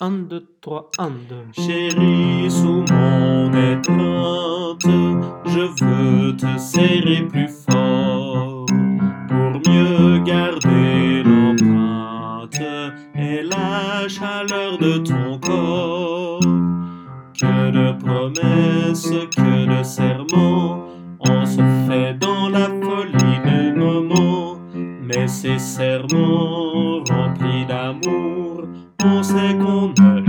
1, 2, 3, 1, 2. Chérie, sous mon étreinte, je veux te serrer plus fort pour mieux garder l'empreinte et la chaleur de ton corps. Que de promesses, que de serments, on se fait dans la folie des moments, mais ces serments remplis d'amour on sait